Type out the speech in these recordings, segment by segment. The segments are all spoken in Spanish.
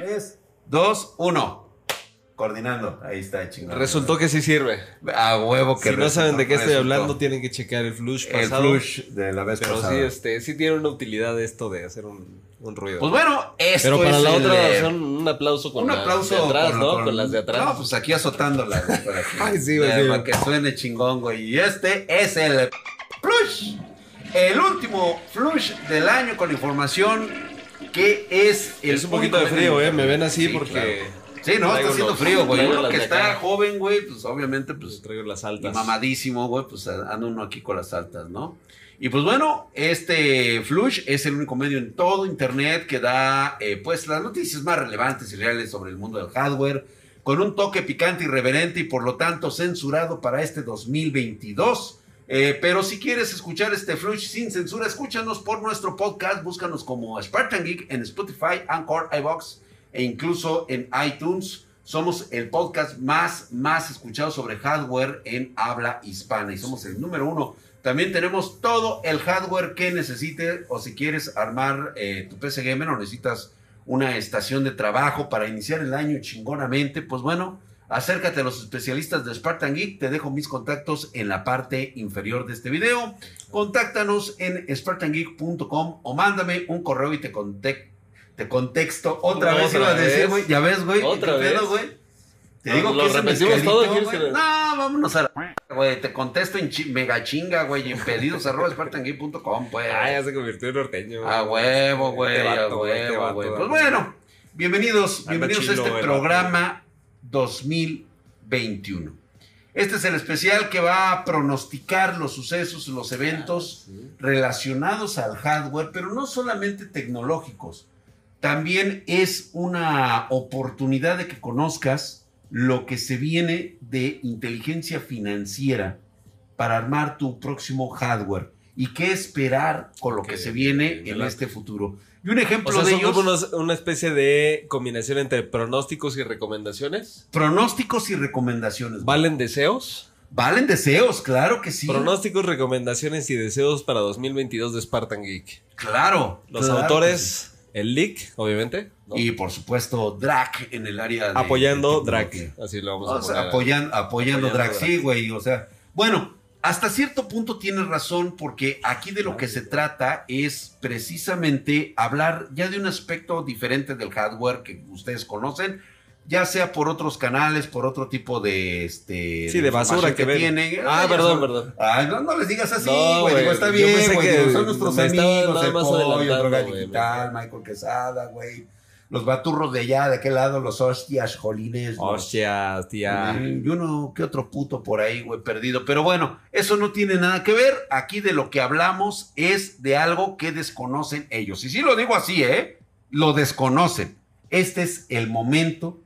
3, 2, 1. Coordinando. Ahí está, chingón. Resultó que sí sirve. A huevo que Si no saben de qué estoy resultó. hablando, tienen que checar el flush El pasado. flush de la vez Pero pasada. sí, este, sí tiene una utilidad esto de hacer un, un ruido. Pues bueno, esto Pero para es la el, otra son un aplauso con un las aplauso de atrás, con- ¿no? con- Con las de atrás. No, pues aquí azotándola, güey, para que, Ay, sí, güey, sí. para que suene chingón, güey. Y este es el flush. El último flush del año con información que es el es un poquito de frío, eh. Me ven así Sí, porque. claro. Sí, no, está haciendo frío, güey. Uno que está joven, güey, pues obviamente, pues Traigo las altas. mamadísimo, güey, pues anda uno aquí con las altas, ¿no? Y pues bueno, este Flush es el único medio en todo Internet que da, eh, pues, las noticias más relevantes y reales sobre el mundo del hardware, con un toque picante, irreverente y por lo tanto censurado para este 2022. Eh, pero si quieres escuchar este Flush sin censura, escúchanos por nuestro podcast, búscanos como Spartan Geek en Spotify, Anchor, iBox e incluso en iTunes. Somos el podcast más, más escuchado sobre hardware en habla hispana y somos el número uno. También tenemos todo el hardware que necesites o si quieres armar eh, tu PC Gamer o necesitas una estación de trabajo para iniciar el año chingonamente, pues bueno, acércate a los especialistas de Spartan Geek. Te dejo mis contactos en la parte inferior de este video. Contáctanos en spartangeek.com o mándame un correo y te conte- te contexto. Otra, Otra vez iba a decir, güey. Ya ves, güey. Otra ¿Qué pedo, güey? Te ¿Lo- digo lo que repetimos todo? ¿Quieres güey. que- No, vámonos a la güey. Te contesto en chi- mega chinga, güey. En pedidos arroba spartangeek.com, pues. Ah, ya se convirtió en norteño. A huevo, güey, Este a vato, güey, este huevo, güey. vato. Pues bueno, bienvenidos, bienvenidos a este programa 2021. Este es el especial que va a pronosticar los sucesos, los eventos relacionados al hardware, pero no solamente tecnológicos. También es una oportunidad de que conozcas lo que se viene de inteligencia financiera para armar tu próximo hardware y qué esperar con lo que se viene en este futuro. Y un ejemplo O sea, de son ellos, como unos- una especie de combinación entre pronósticos y recomendaciones. pronósticos y recomendaciones. ¿Valen deseos? Valen deseos, claro que sí. Pronósticos, recomendaciones y deseos para 2022 de Spartan Geek. Claro. Los claro autores, el leak, obviamente. Y por supuesto, Drac en el área de. apoyando de Drac. Así lo vamos a sea, poner. apoyan- apoyando, Apoyando Drac. sí, güey. O sea, bueno, hasta cierto punto tienes razón, porque aquí de lo que se trata es precisamente hablar ya de un aspecto diferente del hardware que ustedes conocen, ya sea por otros canales, por otro tipo de este Sí, de basura que ven. tienen. Ah, perdón, perdón. Ay, no, no les digas así, güey. está bien, güey. que Son nuestros amigos, el pollo, Michael Quesada, güey. Los baturros de allá, de aquel lado, los hostias, jolines. los- Hostia, tía. Y uno que otro puto por ahí, güey, perdido. Pero bueno, eso no tiene nada que ver. Aquí de lo que hablamos es de algo que desconocen ellos. Y sí lo digo así, ¿eh? Lo desconocen. Este es el momento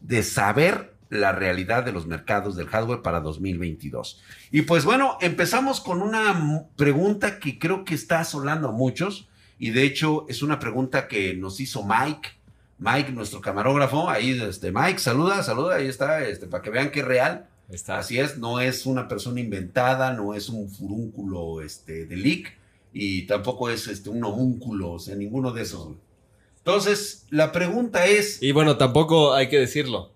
de saber la realidad de los mercados del hardware para 2022. Y pues bueno, empezamos con una pregunta que creo que está asolando a muchos. Y de hecho es una pregunta que nos hizo Mike. Mike, nuestro camarógrafo, ahí, este, Mike, saluda, saluda, ahí está, este, para que vean que es real. Está. Así es, no es una persona inventada, no es un furúnculo este, de leak y tampoco es este, un homúnculo, o sea, ninguno de esos. Entonces, la pregunta es, Y bueno, tampoco hay que decirlo.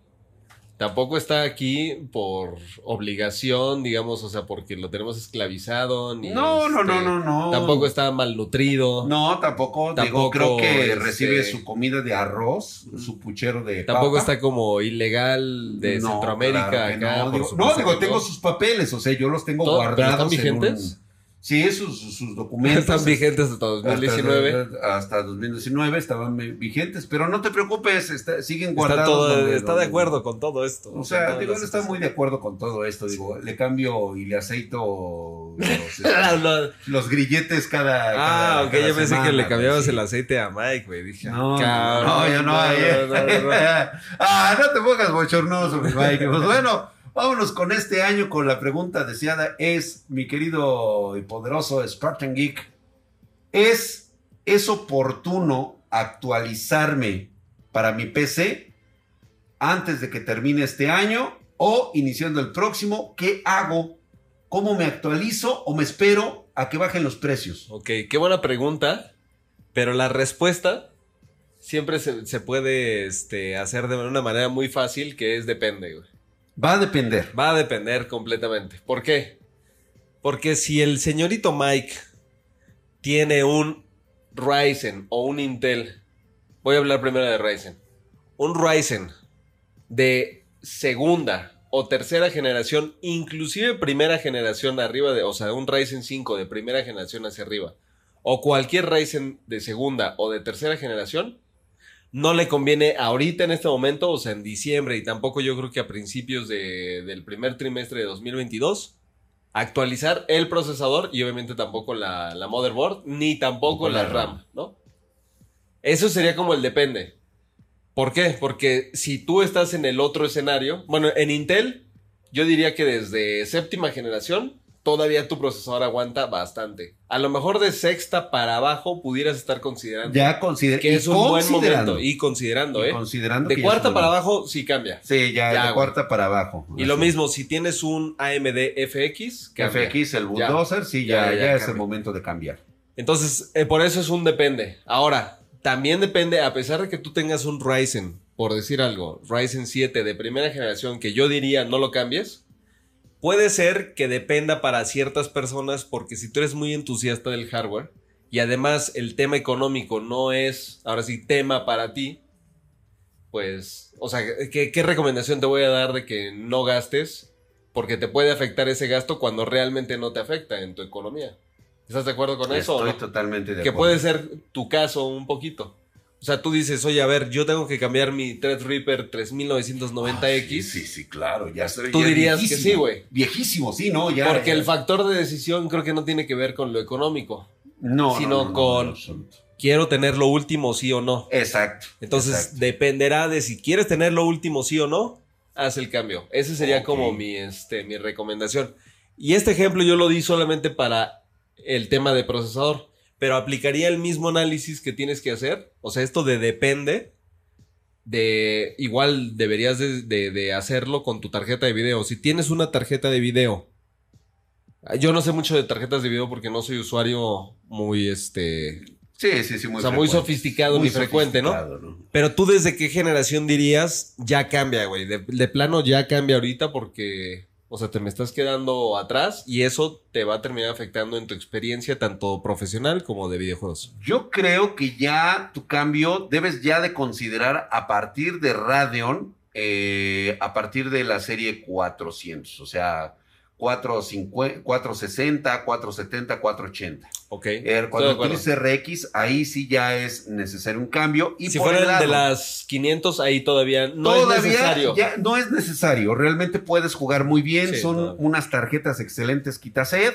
Tampoco está aquí por obligación, digamos, o sea, porque lo tenemos esclavizado. Ni no, no, este, no, no, no. Tampoco está malnutrido. No, tampoco, digo, Tampoco, creo que este, recibe su comida de arroz, su puchero de Tampoco papa. está como ilegal de No, Centroamérica claro que acá. No, digo, no, digo, tengo no. sus papeles, o sea, yo los tengo pero guardados. ¿están en un- vigentes? Sí, sus, sus- documentos. Están vigentes hasta 2019. Hasta, hasta 2019 estaban vigentes, pero no te preocupes, está- siguen Está, guardados. todo- donde- está donde- de acuerdo con todo esto. O sea, digo, él está muy de acuerdo con todo esto. Digo, le cambio y le aceito los, este, Lo- los grilletes cada. Ah, cada- ok, cada yo pensé semana, que le cambiabas sí. el aceite a Mike, güey. Dije, No, cabrón, no, yo no, ayer. no, no, no. ah, no te pongas bochornoso, mi Mike. Pues bueno, vámonos con este año con la pregunta deseada. Es, mi querido y poderoso Spartan Geek, ¿es, ¿es oportuno actualizarme para mi PC antes de que termine este año o iniciando el próximo? ¿Qué hago? ¿Cómo me actualizo o me espero a que bajen los precios? Ok, qué buena pregunta. Pero la respuesta siempre se, se puede este, hacer de una manera muy fácil que es depende, güey. Va a depender. Va a depender completamente. ¿Por qué? Porque si el señorito Mike tiene un Ryzen o un Intel, voy a hablar primero de Ryzen, un Ryzen de segunda o tercera generación, inclusive primera generación arriba de, o sea, un Ryzen 5 de primera generación hacia arriba, o cualquier Ryzen de segunda o de tercera generación, no le conviene ahorita en este momento, o sea, en diciembre y tampoco yo creo que a principios de- del primer trimestre de 2022, actualizar el procesador y obviamente tampoco la, la motherboard, ni tampoco la RAM, RAM. ¿no? Eso sería como el depende. ¿Por qué? Porque si tú estás en el otro escenario, bueno, en Intel, yo diría que desde séptima generación, todavía tu procesador aguanta bastante. A lo mejor de sexta para abajo pudieras estar considerando Ya considera que es un buen momento. Y considerando, y ¿eh? considerando De cuarta para abajo, sí cambia. Sí, ya, Ya, de cuarta para abajo. Y lo mismo, si tienes un AMD FX, cambia. FX, el bulldozer, sí, ya, Ya, es el momento de cambiar. Entonces, eh, por eso es un depende. Ahora, también depende, a pesar de que tú tengas un Ryzen, por decir algo, Ryzen 7 de primera generación, que yo diría no lo cambies, puede ser que dependa para ciertas personas, porque si tú eres muy entusiasta del hardware, y además el tema económico no es, ahora sí, tema para ti, pues, o sea, ¿qué, qué recomendación te voy a dar de que no gastes? Porque te puede afectar ese gasto cuando realmente no te afecta en tu economía. ¿Estás de acuerdo con eso? Estoy no? totalmente de Que acuerdo. puede ser tu caso un poquito. O sea, tú dices, oye, a ver, yo tengo que cambiar mi Threadripper 3990X. Ah, sí, sí, sí, claro. Ya estoy, Tú ya dirías que sí, güey. Viejísimo, sí, ¿no? Ya, porque ya. el factor de decisión creo que no tiene que ver con lo económico. no, sino no, no, no, con-. Quiero tener lo último, sí o no. Exacto. Entonces, exacto. dependerá de si quieres tener lo último, sí o no, haz el cambio. Ese sería como mi, este, mi recomendación. Y este ejemplo yo lo di solamente para el tema de procesador, pero aplicaría el mismo análisis que tienes que hacer. O sea, esto de depende, de igual deberías de, de- de hacerlo con tu tarjeta de video. Si tienes una tarjeta de video, yo no sé mucho de tarjetas de video porque no soy usuario muy, este, Sí, sí, sí, muy o sea, muy sofisticado ni frecuente, ¿no? Pero tú desde qué generación dirías ya cambia, güey. De, de plano ya cambia ahorita porque, o sea, te me estás quedando atrás y eso te va a terminar afectando en tu experiencia tanto profesional como de videojuegos. Yo creo que ya tu cambio debes ya de considerar a partir de Radeon, eh, a partir de la serie 400, o sea, 450, 460, 470, 480. Ok. Eh, de cuando utilices RX, ahí sí ya es necesario un cambio. Y si fueran de lado- las 500, ahí todavía no Todavía es necesario. ya no es necesario. Realmente puedes jugar muy bien. Sí, Son no. unas tarjetas excelentes Kitased.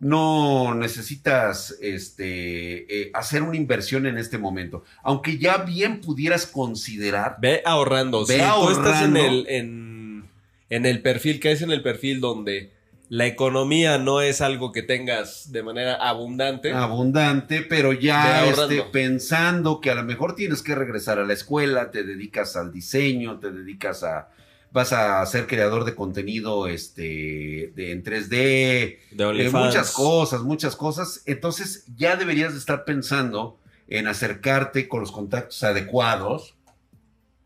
No necesitas este, eh, hacer una inversión en este momento. Aunque ya bien pudieras considerar. Ve ahorrando. Ve si tú estás en ahorrando. el, en, en el perfil, caes en el perfil donde la economía no es algo que tengas de manera abundante. abundante, pero ya este, pensando que a lo mejor tienes que regresar a la escuela, te dedicas al diseño, te dedicas a, vas a ser creador de contenido este, de, en 3D, de Eh, muchas cosas, muchas cosas. Entonces ya deberías de estar pensando en acercarte con los contactos adecuados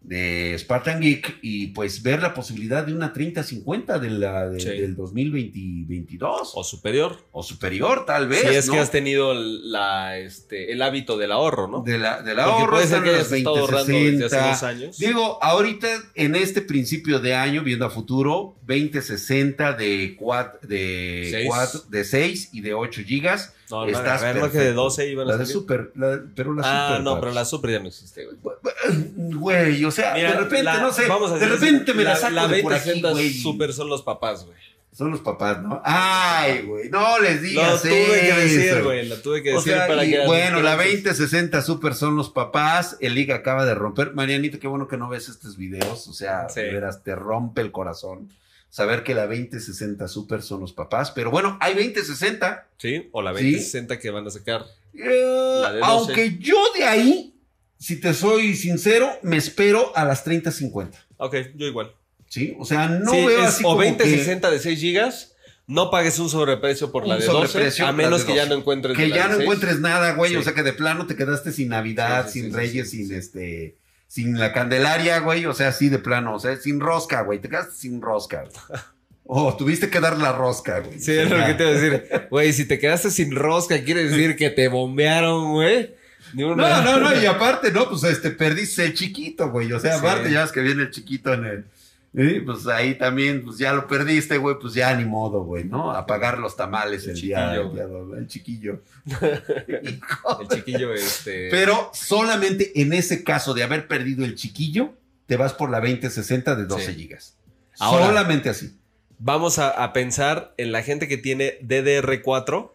de Spartan Geek y pues ver la posibilidad de una 3050 de la, de- Sí. del 2022 O superior. o superior tal vez. si es ¿no? que has tenido la, este, el hábito del ahorro, ¿no? de la, del Porque ahorro, puede ser que hayas estado ahorrando desde hace 2060. dos años. Digo, ahorita en este principio de año, viendo a futuro, 2060 de 4 de, de 6 y de 8 gigas. No, no, a estás ver, no que de perfecto. 12 iban a La de salir. super, la- pero la ah, super. no, paps. pero la super ya no existe, güey. Güey, o sea, Mira, de repente, la- no sé, vamos a de repente me la, saco La de por aquí, 2060 güey. super son los papás, güey. Son los papás, ¿no? Ay, güey, no les Lo digas tuve que decir, güey. Lo tuve que O decir sea, para y que. bueno, la que- 2060 Super son los papás. El Liga acaba de romper. Marianita, qué bueno que no ves estos videos. O sea, Sí. de veras, te rompe el corazón saber que la 2060 Super son los papás. Pero bueno, hay 2060. Sí, o la Sí. 2060 que van a sacar. Eh, La de 12. aunque yo de ahí, si te soy sincero, me espero a las 3050. Ok, yo igual. ¿Sí? O sea, no Sí, veo es así o como 2060 que- de 6 gigas no pagues un sobreprecio por la de 12, sobreprecio, a menos de que ya 12. no encuentres Que ya no 16. encuentres nada, güey. Sí. O sea que de plano te quedaste sin Navidad, Sí, sí, sin sí, Reyes, sí, sin sí. este. Sin la Candelaria, güey. O sea, así de plano. O sea, sin rosca, güey. Te quedaste sin rosca. güey. Oh, tuviste que dar la rosca, güey. Sí, es lo que te iba a decir. Güey, si te quedaste sin rosca, quiere decir que te bombearon, güey. No, no, no, y aparte, no, pues este, perdiste el chiquito, güey. O sea, Sí. aparte, ya ves que viene el chiquito en el. Pues ahí también, pues ya lo perdiste, güey, pues ya ni modo, güey, ¿no? A pagar los tamales el, El día, chiquillo, el, día do- el chiquillo. El chiquillo, este. Pero solamente en ese caso de haber perdido el chiquillo, te vas por la 2060 de 12 Sí. gigas. Ahora- solamente así. Vamos a, a pensar en la gente que tiene DDR4,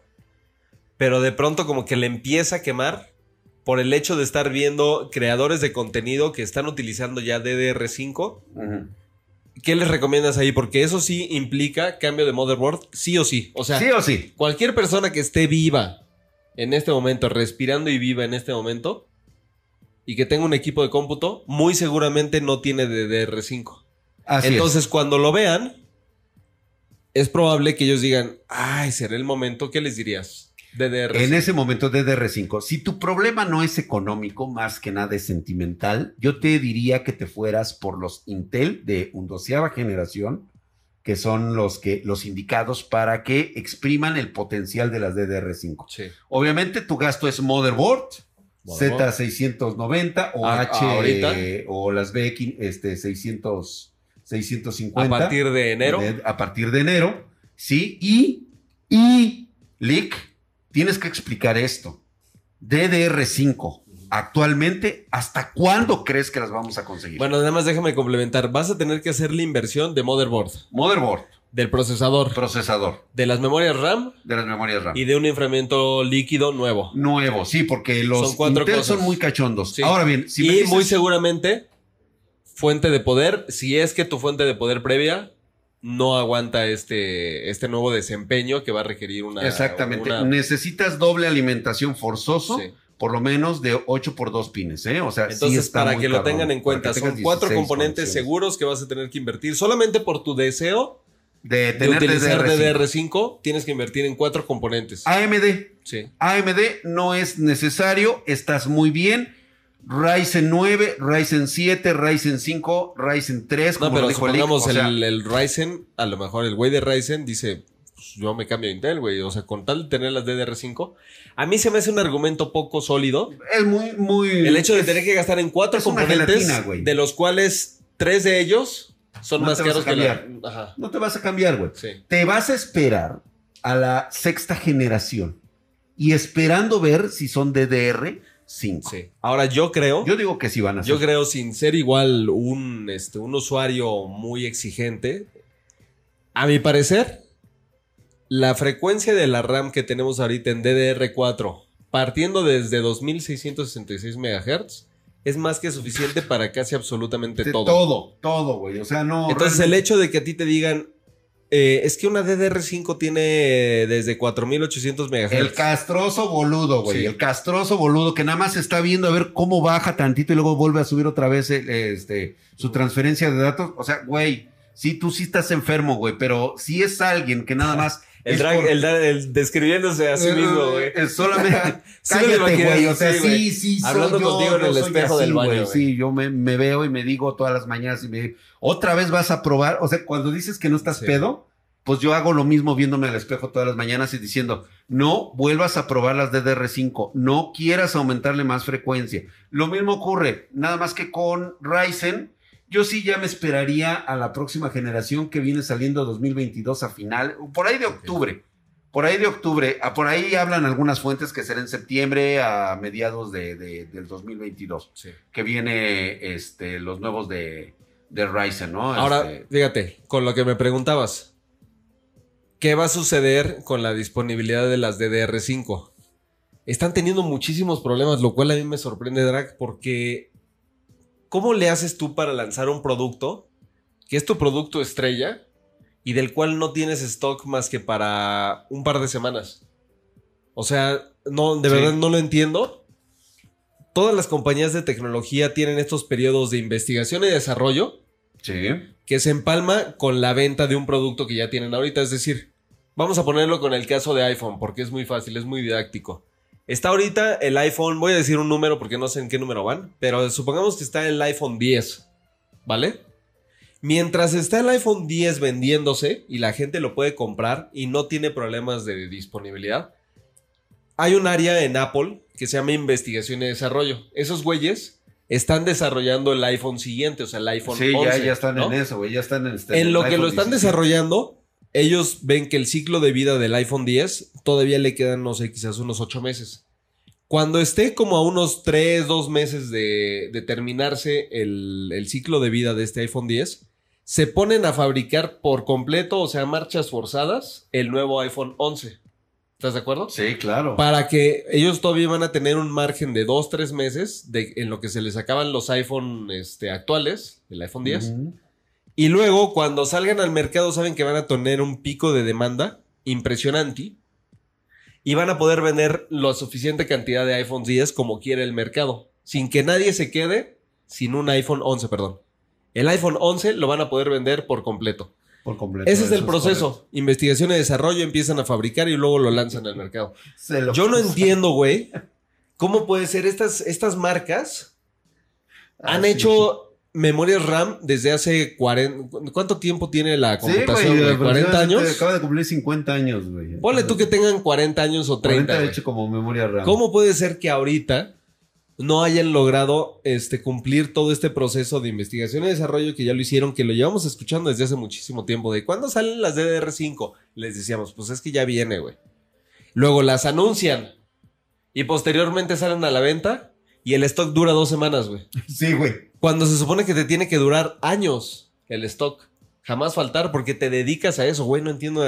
pero de pronto como que le empieza a quemar por el hecho de estar viendo creadores de contenido que están utilizando ya DDR5. Ujú. ¿Qué les recomiendas ahí? Porque eso sí implica cambio de motherboard, sí o sí. O sea, ¿Sí o sí? cualquier persona que esté viva en este momento, respirando y viva en este momento, y que tenga un equipo de cómputo, muy seguramente no tiene DDR5. Así es. Entonces, cuando lo vean, es probable que ellos digan, ay, será el momento, ¿qué les dirías? DDR5. En ese momento DDR5, si tu problema no es económico, más que nada es sentimental, yo te diría que te fueras por los Intel de undoceava generación, que son los que los indicados para que expriman el potencial de las DDR5. Sí. Obviamente tu gasto es motherboard, Motherboard. Z690 o Ah, H ahorita. o las B este 600 650 A partir de enero. de- a partir de enero, ¿sí? Y, y, Lick, tienes que explicar esto. DDR5, actualmente, ¿hasta cuándo crees que las vamos a conseguir? Bueno, nada más déjame complementar. Vas a tener que hacer la inversión de motherboard, Motherboard, del procesador, procesador de las memorias RAM de las memorias RAM. y de un enfriamiento líquido nuevo. Nuevo, sí, porque los Son cuatro Intel cosas. son muy cachondos. Sí. Ahora bien, si me y dices- muy seguramente, fuente de poder, si es que tu fuente de poder previa no aguanta este, este nuevo desempeño que va a requerir una... Exactamente. una- Necesitas doble alimentación forzoso, Sí. por lo menos de 8 por 2 pines, ¿eh? O sea, sí Entonces, está para muy que lo tengan en cuenta, son cuatro 16 componentes seguros que vas a tener que invertir. Solamente por tu deseo de de tener utilizar DDR5. DDR5, tienes que invertir en cuatro componentes. AMD. Sí. AMD no es necesario, estás muy bien. Ryzen 9, Ryzen 7, Ryzen 5, Ryzen 3, No, como pero supongamos o sea, el, el Ryzen, a lo mejor el güey de Ryzen dice, pues, yo me cambio a Intel, güey. O sea, con tal de tener las DDR5, a mí se me hace un argumento poco sólido. es muy, muy... El hecho de es- tener que gastar en cuatro componentes, gelatina, de los cuales tres de ellos son No más caros que la... Ajá, No te vas a cambiar, güey. sí. Te vas a esperar a la sexta generación y esperando ver si son DDR5. Sí. Ahora yo creo... Yo digo que sí van a ser. Yo creo, sin ser igual un, este, un usuario muy exigente, a mi parecer, la frecuencia de la RAM que tenemos ahorita en DDR4, partiendo desde 2666 MHz, es más que suficiente para casi absolutamente De todo. todo, todo, güey. O sea, no. Entonces, el hecho de que a ti te digan, eh, es que una DDR5 tiene desde 4800 MHz. El castroso boludo, güey. Sí. El castroso boludo que nada más está viendo a ver cómo baja tantito y luego vuelve a subir otra vez el, este, su transferencia de datos. O sea, güey, sí, tú sí estás enfermo, güey, pero si es alguien que nada más. El, drag- por- el describiéndose a sí mismo, güey. Eh, solamente. Cállate, güey. O sea, sí, sí, soy Hablando yo, contigo en el espejo así, del baño. Sí, yo me, me veo y me digo todas las mañanas y me digo, otra vez vas a probar. O sea, cuando dices que no estás Sí. pedo, pues yo hago lo mismo viéndome al espejo todas las mañanas y diciendo, no vuelvas a probar las DDR5, no quieras aumentarle más frecuencia. Lo mismo ocurre, nada más que con Ryzen. Yo sí ya me esperaría a la próxima generación que viene saliendo 2022 a final, por ahí de octubre. Por ahí de octubre, a por ahí hablan algunas fuentes que será en septiembre a mediados de, de- del 2022, Sí. que viene este, los nuevos de, de Ryzen, ¿no? Ahora, Este, fíjate, con lo que me preguntabas, ¿qué va a suceder con la disponibilidad de las DDR5? Están teniendo muchísimos problemas, lo cual a mí me sorprende, Drag, porque ¿cómo le haces tú para lanzar un producto que es tu producto estrella y del cual no tienes stock más que para un par de semanas? O sea, no, de Sí. verdad no lo entiendo. Todas las compañías de tecnología tienen estos periodos de investigación y desarrollo sí. que se empalma con la venta de un producto que ya tienen ahorita. Es decir, Vamos a ponerlo con el caso de iPhone, porque es muy fácil, es muy didáctico. Está ahorita el iPhone, voy a decir un número porque no sé en qué número van, pero supongamos que está el iPhone 10, ¿vale? Mientras está el iPhone 10 vendiéndose y la gente lo puede comprar y no tiene problemas de disponibilidad, hay un área en Apple que se llama investigación y desarrollo. Esos güeyes están desarrollando el iPhone siguiente, o sea, el iPhone Sí, 11. ya, ya están ¿no? en eso, güey. Ya están en este. En lo que lo están 17. desarrollando, ellos ven que el ciclo de vida del iPhone 10 todavía le quedan, no sé, quizás unos 8 meses. Cuando esté como a unos 3, 2 meses de, de terminarse el, el ciclo de vida de este iPhone 10, se ponen a fabricar por completo, o sea, marchas forzadas, el nuevo iPhone 11. ¿Estás de acuerdo? Sí, claro. Para que ellos todavía van a tener un margen de 2, 3 meses de, en lo que se les acaban los iPhone este, actuales, el iPhone 10. Ujú. Y luego, cuando salgan al mercado, saben que van a tener un pico de demanda impresionante. Y van a poder vender la suficiente cantidad de iPhone 10 como quiere el mercado. Sin que nadie se quede sin un iPhone 11, perdón. El iPhone 11 lo van a poder vender por completo. Por completo. Ese es el eso proceso. correcto. Investigación y desarrollo, empiezan a fabricar y luego lo lanzan al mercado. Yo no entiendo, güey, cómo puede ser estas, estas marcas Ah, han sí. hecho memorias RAM desde hace 40... ¿Cuánto tiempo tiene la Sí, computación, güey. güey? ¿40 aproximadamente años? Acaba de cumplir 50 años, güey. Ponle tú que tengan 40 años o 30. 40 de güey. hecho como memoria RAM. ¿Cómo puede ser que ahorita no hayan logrado este, cumplir todo este proceso de investigación y desarrollo que ya lo hicieron, que lo llevamos escuchando desde hace muchísimo tiempo? ¿De cuándo salen las DDR5? Les decíamos, pues es que ya viene, güey. Luego las anuncian y posteriormente salen a la venta y el stock dura dos semanas, güey. Sí, güey. Cuando se supone que te tiene que durar años el stock. Jamás faltar porque te dedicas a eso, güey. No entiendo.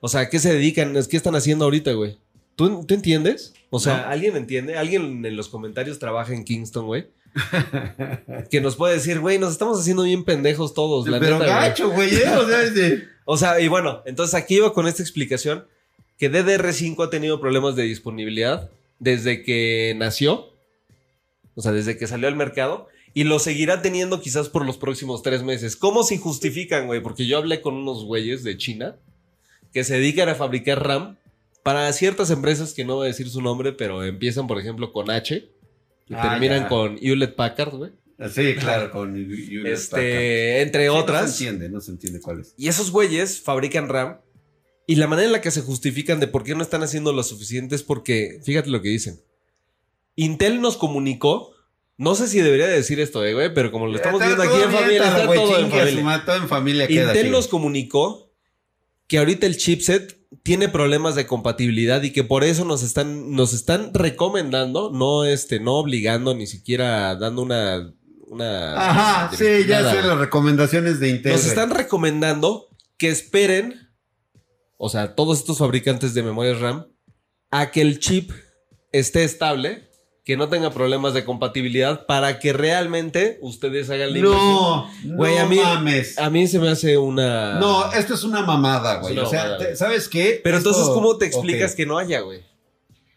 O sea, ¿a qué se dedican? ¿Qué están haciendo ahorita, güey? ¿Tú, tú entiendes? O sea, No. ¿alguien entiende? ¿Alguien en los comentarios trabaja en Kingston, güey? que nos puede decir, güey, nos estamos haciendo bien pendejos todos, la Pero neta, gacho, güey. ¿eh? O sea, O sea, y bueno, entonces aquí iba con esta explicación que DDR5 ha tenido problemas de disponibilidad desde que nació, o sea, desde que salió al mercado, y lo seguirá teniendo quizás por los próximos tres meses. ¿Cómo se justifican, güey? Porque yo hablé con unos güeyes de China que se dedican a fabricar RAM para ciertas empresas que no voy a decir su nombre, pero empiezan, por ejemplo, con H y Ah, terminan ya. con Hewlett Packard, güey. Sí, claro, con Hewlett Packard. Este, entre Sí, otras. No se entiende, no se entiende cuál es. Y esos güeyes fabrican RAM. Y la manera en la que se justifican de por qué no están haciendo lo suficiente es porque, fíjate lo que dicen. Intel nos comunicó, no sé si debería decir esto, eh, güey, pero como lo estamos Está viendo aquí en familia, está, está güey, todo en familia. todo en familia queda. Intel nos comunicó que ahorita el chipset tiene problemas de compatibilidad y que por eso nos están, nos están recomendando, no este, no obligando, ni siquiera dando una. una Ajá, sí, ya sé las recomendaciones de Intel. Nos están recomendando que esperen, o sea, todos estos fabricantes de memorias RAM, a que el chip esté estable, que no tenga problemas de compatibilidad, para que realmente ustedes hagan la. No, no Güey, a mí- mames. A mí se me hace una... No, esto es una mamada, güey. O sea, mamada, te- güey. ¿sabes qué? Pero Esto- entonces, ¿cómo te explicas que no haya, güey?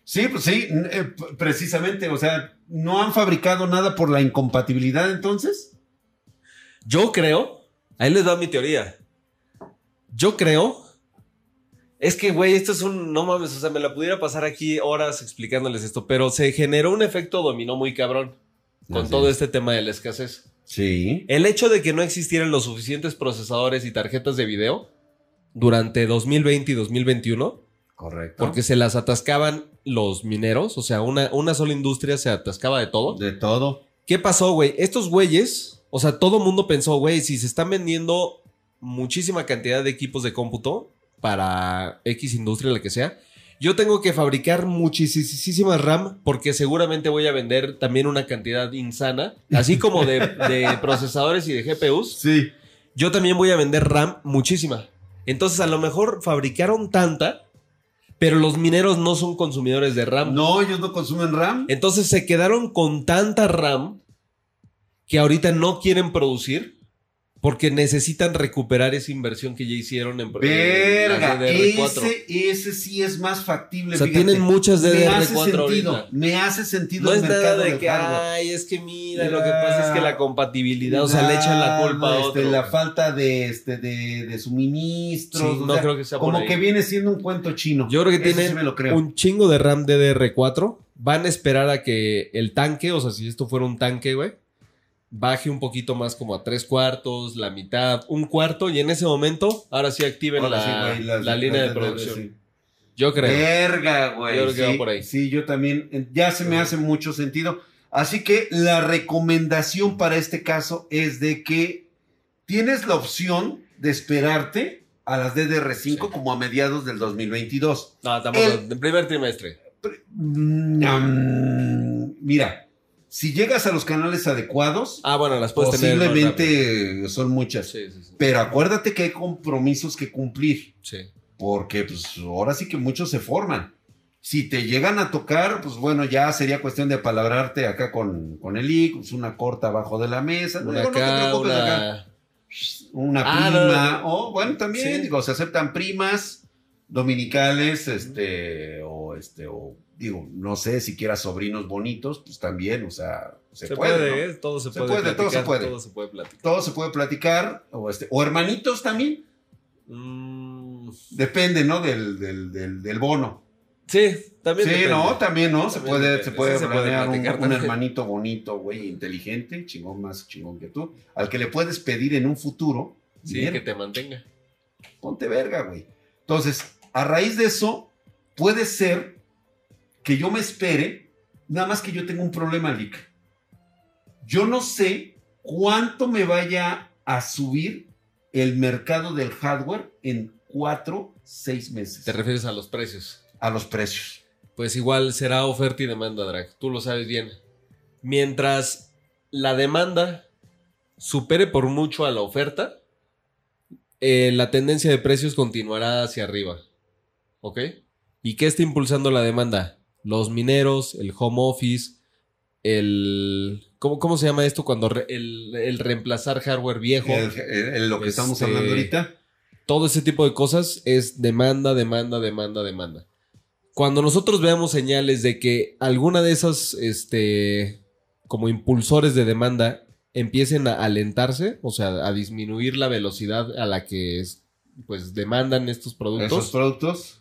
Sí, pues sí, eh, precisamente, o sea, ¿no han fabricado nada por la incompatibilidad entonces? Yo creo, ahí les va mi teoría. Yo creo, es que, güey, esto es un, no mames, o sea, me la pudiera pasar aquí horas explicándoles esto, pero se generó un efecto dominó muy cabrón con Así todo es. este tema de la escasez. Sí. El hecho de que no existieran los suficientes procesadores y tarjetas de video durante 2020 y 2021, Correcto. porque se las atascaban los mineros, o sea, una, una sola industria se atascaba de todo. De todo. ¿Qué pasó, güey? Estos güeyes, o sea, todo mundo pensó, güey, si se están vendiendo muchísima cantidad de equipos de cómputo para X industria, la que sea, yo tengo que fabricar muchísima RAM porque seguramente voy a vender también una cantidad insana, así como de, de procesadores y de GPUs. Sí. Yo también voy a vender RAM muchísima. Entonces, a lo mejor fabricaron tanta, pero los mineros no son consumidores de RAM. No, ellos no consumen RAM. Entonces se quedaron con tanta RAM que ahorita no quieren producir Porque necesitan recuperar esa inversión que ya hicieron en Verga, en DDR4. ese, ese sí es más factible. O sea, fíjate. tienen muchas me hace DDR4 sentido, ahorita. me hace sentido No el es nada de que, hardware. ay, es que mira, lo que pasa es que la compatibilidad, o sea, le echan la culpa a Este, otro. la falta de, este, de, de suministros. Sí, no sea, creo que sea por Como ahí. que viene siendo un cuento chino. Yo creo que tienen sí me lo creo. un chingo de RAM DDR4. Van a esperar a que el tanque, o sea, si esto fuera un tanque, güey, baje un poquito más como a tres cuartos, la mitad, un cuarto, y en ese momento, ahora sí activen Ahora la, sí, güey, las- la línea de producción. sí. Yo creo. Verga, güey. Yo creo que sí, va por ahí. Sí, yo también. Ya se me hace mucho sentido. Así que la recomendación para este caso es de que tienes la opción de esperarte a las DDR5 Sí. como a mediados del 2022. No, tampoco. El- En primer trimestre. Mm, Mira, si llegas a los canales adecuados, Ah, bueno, las puedes tener. más rápido. posiblemente son muchas. Sí, sí, sí. Pero acuérdate que hay compromisos que cumplir. Sí. Porque pues ahora sí que muchos se forman. Si te llegan a tocar, pues bueno, ya sería cuestión de palabrarte acá con, con el IC, pues una corta abajo de la mesa. Una digo, no te acá, preocupes acá. una. Ah, prima. O bueno, también, digo, se aceptan primas dominicales, este, o este, o digo, no sé, si quieras sobrinos bonitos, pues también, o sea, se, Se, puede. puede, ¿no? ¿eh? Todo se, Se puede. puede, todo se platicar, puede. Todo se puede platicar. Todo se puede platicar, o este, o hermanitos también, Mm, depende, ¿no? Del, del, del, del bono. sí, también. sí, depende. no, también, ¿no? se puede, depende. se puede Sí, se puede planear un- platicar hermanito bonito, güey, inteligente, chingón más chingón que tú, al que le puedes pedir en un futuro. Sí, dinero. que te mantenga. Ponte verga, güey. Entonces, a raíz de eso, puede ser que yo me espere, nada más que yo tengo un problema, Lick. Yo no sé cuánto me vaya a subir el mercado del hardware en cuatro, seis meses. Te refieres a los precios. a los precios. Pues igual será oferta y demanda, Drag. Tú lo sabes bien. Mientras la demanda supere por mucho a la oferta, eh, la tendencia de precios continuará hacia arriba. ¿Ok? ¿Y qué está impulsando la demanda? Los mineros, el home office, el... ¿Cómo, cómo se llama esto cuando re- el, el reemplazar hardware viejo? El- el- el- lo que estamos Este, hablando ahorita. todo ese tipo de cosas es demanda, demanda, demanda, demanda. Cuando nosotros veamos señales de que alguna de esas, este, como impulsores de demanda empiecen a alentarse, o sea, a disminuir la velocidad a la que, es- pues, demandan estos productos. Esos productos.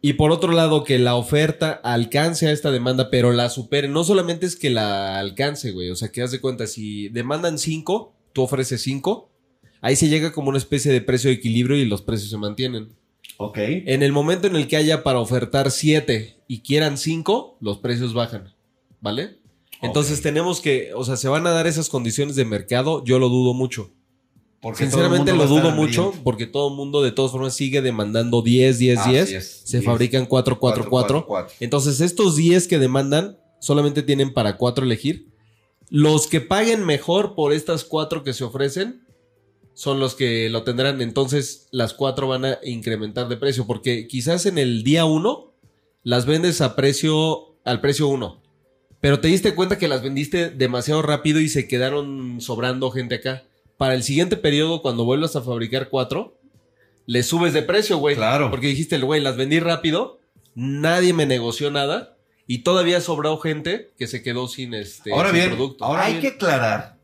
Y por otro lado, que la oferta alcance a esta demanda, pero la supere. No solamente es que la alcance, güey. O sea, que haz de cuenta, si demandan 5, tú ofreces 5, ahí se llega como una especie de precio de equilibrio y los precios se mantienen. Ok. En el momento en el que haya para ofertar 7 y quieran 5, los precios bajan. ¿Vale? Entonces tenemos que, o sea, se van a dar esas condiciones de mercado, yo lo dudo mucho. Porque Sinceramente lo dudo mucho hambriento. porque todo el mundo de todas formas sigue demandando 10, 10, Así 10. es, Se 10. fabrican 4, 4, 4. cuatro. Entonces, estos 10 que demandan solamente tienen para 4 elegir. Los que paguen mejor por estas 4 que se ofrecen son los que lo tendrán. Entonces, las 4 van a incrementar de precio. Porque quizás en el día 1 las vendes a precio, al precio 1. Pero te diste cuenta que las vendiste demasiado rápido y se quedaron sobrando gente acá. Para el siguiente periodo, cuando vuelvas a fabricar 4, le subes de precio, güey. Claro. Porque dijiste, güey, las vendí rápido, nadie me negoció nada y todavía sobró gente que se quedó sin este Ahora sin bien, producto. ahora hay bien. que aclarar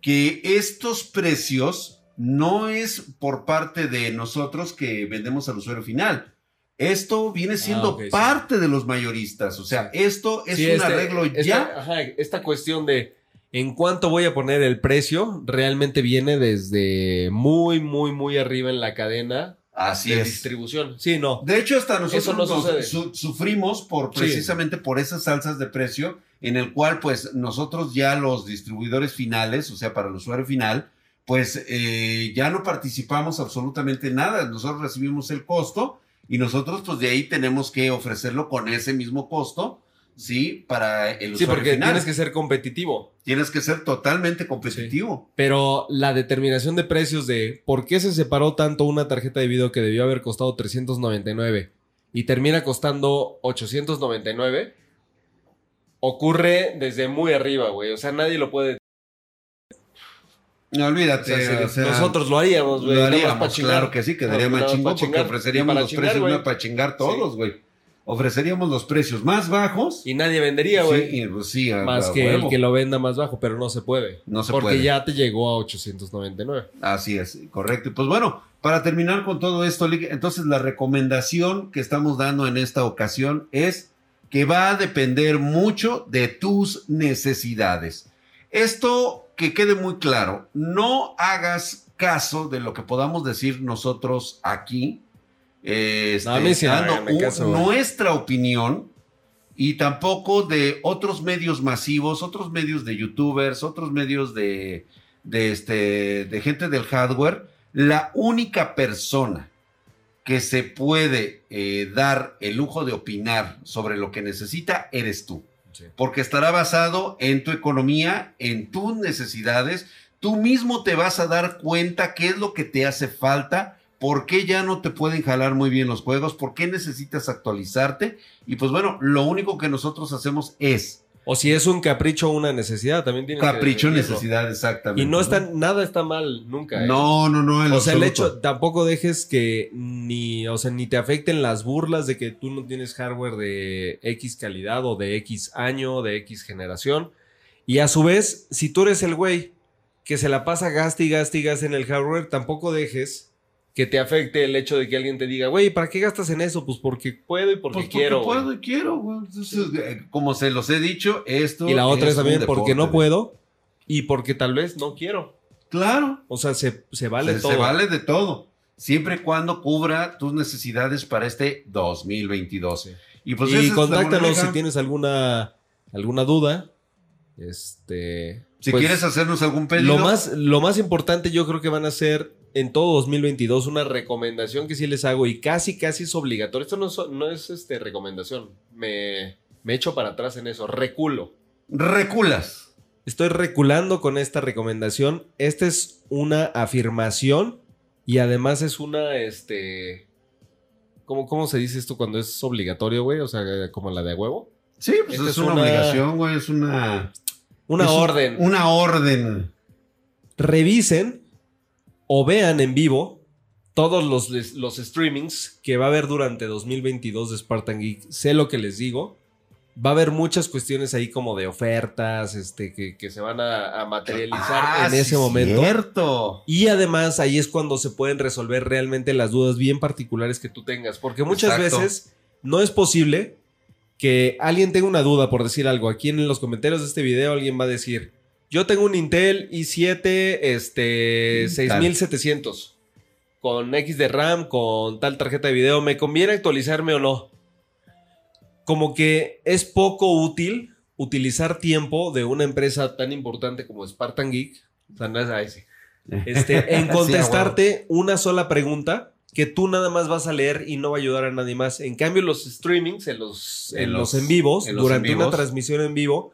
que estos precios no es por parte de nosotros que vendemos al usuario final. Esto viene siendo Ah, sí. parte de los mayoristas. O sea, esto es Sí, un este- arreglo esta- ya. ajá, esta cuestión de en cuánto voy a poner el precio realmente viene desde muy, muy, muy arriba en la cadena Así de es. distribución. Sí, no. De hecho, hasta nosotros no nos su- sufrimos por Sí. precisamente por esas alzas de precio, en el cual, pues, nosotros ya los distribuidores finales, o sea, para el usuario final, pues eh, ya no participamos absolutamente nada. Nosotros recibimos el costo y nosotros, pues, de ahí tenemos que ofrecerlo con ese mismo costo, ¿sí? Para el Sí, usuario porque final. tienes que ser competitivo. Tienes que ser totalmente competitivo. Pero la determinación de precios de por qué se separó tanto una tarjeta de video que debió haber costado 399 y termina costando 899 ocurre desde muy arriba, güey. O sea, nadie lo puede. No, olvídate. O sea, o sea, nosotros lo haríamos, güey. Lo haríamos, claro que sí, quedaría más chingón porque ofreceríamos los precios para chingar todos, güey. Ofreceríamos los precios más bajos. Y nadie vendería, güey. Sí, pues, sí, más a que huevo. el que lo venda más bajo, pero no se puede. No se porque puede. ya te llegó a 899. Así es, correcto. Y Pues bueno, para terminar con todo esto, entonces la recomendación que estamos dando en esta ocasión es que va a depender mucho de tus necesidades. Esto que quede muy claro, no hagas caso de lo que podamos decir nosotros aquí, este, No, a mí sí no, dando un- caso, nuestra opinión y tampoco de otros medios masivos, otros medios de youtubers, otros medios de, de, este, de gente del hardware. La única persona que se puede eh, dar el lujo de opinar sobre lo que necesita eres tú porque estará basado en tu economía, en tus necesidades. Tú mismo te vas a dar cuenta qué es lo que te hace falta, por qué ya no te pueden jalar muy bien los juegos, por qué necesitas actualizarte. Y pues bueno, lo único que nosotros hacemos es O si es un capricho o una necesidad, también tienes que capricho, definirlo. necesidad, exactamente. Y no está, nada está mal nunca. ¿eh? No, no, no. en O sea, el hecho, tampoco dejes que ni, o sea, ni te afecten las burlas de que tú no tienes hardware de X calidad o de X año, de X generación. Y a su vez, si tú eres el güey que se la pasa gaste y gaste y gaste en el hardware, tampoco dejes que te afecte el hecho de que alguien te diga, güey, ¿para qué gastas en eso? Pues porque puedo y porque Pues porque quiero. güey". puedo y quiero, güey. Entonces, eh, como se los he dicho, esto. Y la otra es, también porque no puedo y porque tal vez no quiero. Claro. O sea, se, se vale se, todo. se vale de todo. Siempre y cuando cubra tus necesidades para este 2022. Sí. Y pues y contáctanos si tienes alguna, alguna duda. Este. Si pues, quieres hacernos algún pedido. Lo más, lo más importante yo creo que van a ser en todo 2022 una recomendación que sí les hago y casi, casi es obligatorio. Esto no es, no es este, recomendación. Me, me echo para atrás en eso. Reculo. Reculas. Estoy reculando con esta recomendación. Esta es una afirmación y además es una, este... ¿Cómo, cómo se dice esto cuando es obligatorio, güey? O sea, como la de huevo. Sí, pues Esta es, una, una- obligación, güey. Es una. Una es un- orden. Una orden. revisen o vean en vivo todos los, los streamings que va a haber durante 2022 de Spartan Geek. Sé lo que les digo. Va a haber muchas cuestiones ahí como de ofertas este, que, que se van a, a materializar Ah, en sí, ese momento. Cierto. Y además ahí es cuando se pueden resolver realmente las dudas bien particulares que tú tengas. Porque muchas Exacto. veces no es posible que alguien tenga una duda por decir algo. Aquí en los comentarios de este video alguien va a decir, yo tengo un Intel i7 este, 6700 con X de RAM, con tal tarjeta de video. ¿Me conviene actualizarme o no? Como que es poco útil utilizar tiempo de una empresa tan importante como Spartan Geek. O sea, no es. Este, en Sí, contestarte una sola pregunta que tú nada más vas a leer y no va a ayudar a nadie más. En cambio, los streamings, en los, en En los, los- en vivos, en los durante en una transmisión en vivo,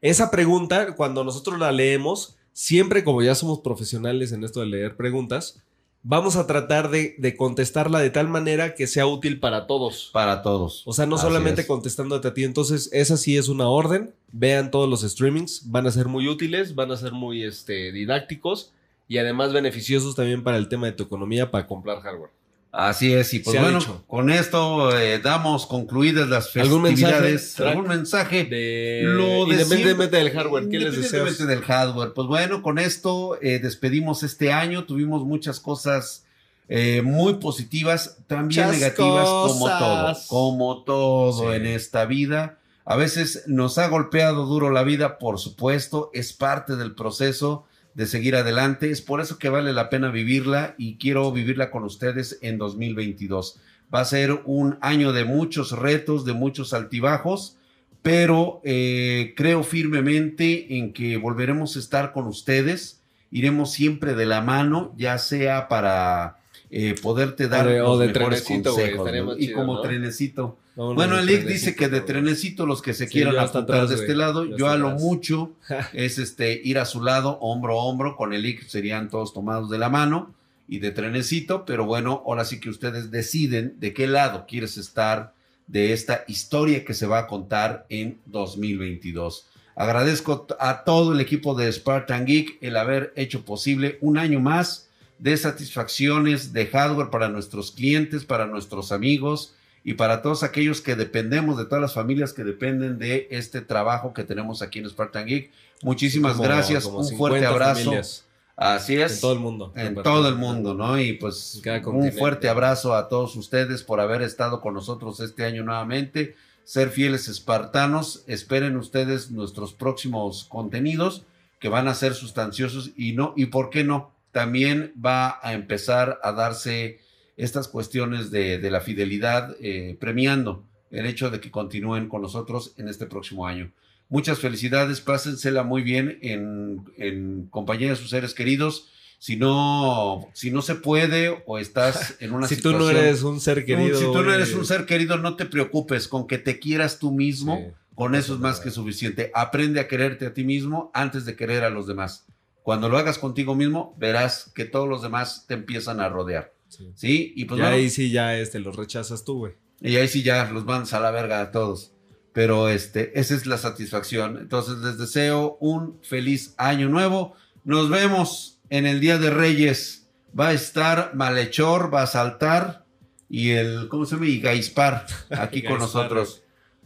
esa pregunta, cuando nosotros la leemos, siempre como ya somos profesionales en esto de leer preguntas, vamos a tratar de, de contestarla de tal manera que sea útil para todos. Para todos. O sea, no Así solamente es. contestándote a ti. Entonces, esa sí es una orden. Vean todos los streamings. Van a ser muy útiles, van a ser muy este, didácticos y además beneficiosos también para el tema de tu economía para comprar hardware. Así es, y pues bueno, dicho. con esto eh, damos concluidas las ¿Algún mensaje, festividades. ¿Algún mensaje? De, Lo de independientemente del hardware, ¿qué les Independientemente deseas? del hardware. Pues bueno, con esto eh, despedimos este año. Tuvimos muchas cosas eh, muy positivas, también Muchas negativas, como todo. Como todo Sí. en esta vida. A veces nos ha golpeado duro la vida, por supuesto, es parte del proceso de seguir adelante. Es por eso que vale la pena vivirla y quiero vivirla con ustedes en 2022. Va a ser un año de muchos retos, de muchos altibajos, pero eh, creo firmemente en que volveremos a estar con ustedes. Iremos siempre de la mano, ya sea para eh, poderte dar O de- o los de mejores consejos, y como ¿no? trenecito. Vámonos Bueno, trenecito, dice que de trenecito los que se Sí, quieran apuntar de este lado, Yo a lo mucho es este ir a su lado, hombro a hombro, con el Lick serían todos tomados de la mano y de trenecito, pero bueno, ahora sí que ustedes deciden de qué lado quieres estar de esta historia que se va a contar en 2022. Agradezco a todo el equipo de Spartan Geek el haber hecho posible un año más de satisfacciones de hardware para nuestros clientes, para nuestros amigos y para todos aquellos que dependemos, de todas las familias que dependen de este trabajo que tenemos aquí en Spartan Geek. Muchísimas Como- gracias, como un 50 fuerte abrazo. familias Así es. En todo el mundo. En todo el mundo, ¿no? Y pues un fuerte abrazo a todos ustedes por haber estado con nosotros este año nuevamente. Ser fieles espartanos. Esperen ustedes nuestros próximos contenidos que van a ser sustanciosos y no, y por qué no, también va a empezar a darse estas cuestiones de, de la fidelidad, eh, premiando el hecho de que continúen con nosotros en este próximo año. Muchas felicidades, pásensela muy bien en, en compañía de sus seres queridos. Si no, si no se puede o estás en una Si tú situación... no eres un ser querido. si tú no eres un ser querido, no te preocupes, con que te quieras tú mismo, Sí, con eso es es más verdad. que suficiente. Aprende a quererte a ti mismo antes de querer a los demás. Cuando lo hagas contigo mismo, verás que todos los demás te empiezan a rodear. Sí. ¿Sí? Y pues ya bueno, ahí sí ya este, los rechazas tú, güey. y ahí sí ya los mandas a la verga a todos. Pero este, esa es la satisfacción. Entonces les deseo un feliz año nuevo. Nos vemos en el Día de Reyes. Va a estar Malhechor, va a saltar y el, ¿cómo se llama? Y Gaispar aquí con Gaispar. nosotros.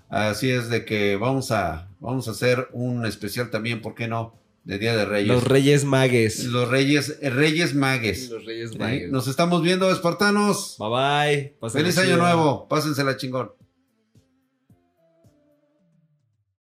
Así es de que vamos a, vamos a hacer un especial también, ¿por qué no? De Día de Reyes. Los Reyes Magues. Los Reyes, Reyes Magues. Los Reyes. Magues. Nos estamos viendo, espartanos. Bye bye. Pásenla Feliz año chido. nuevo. Pásensela chingón.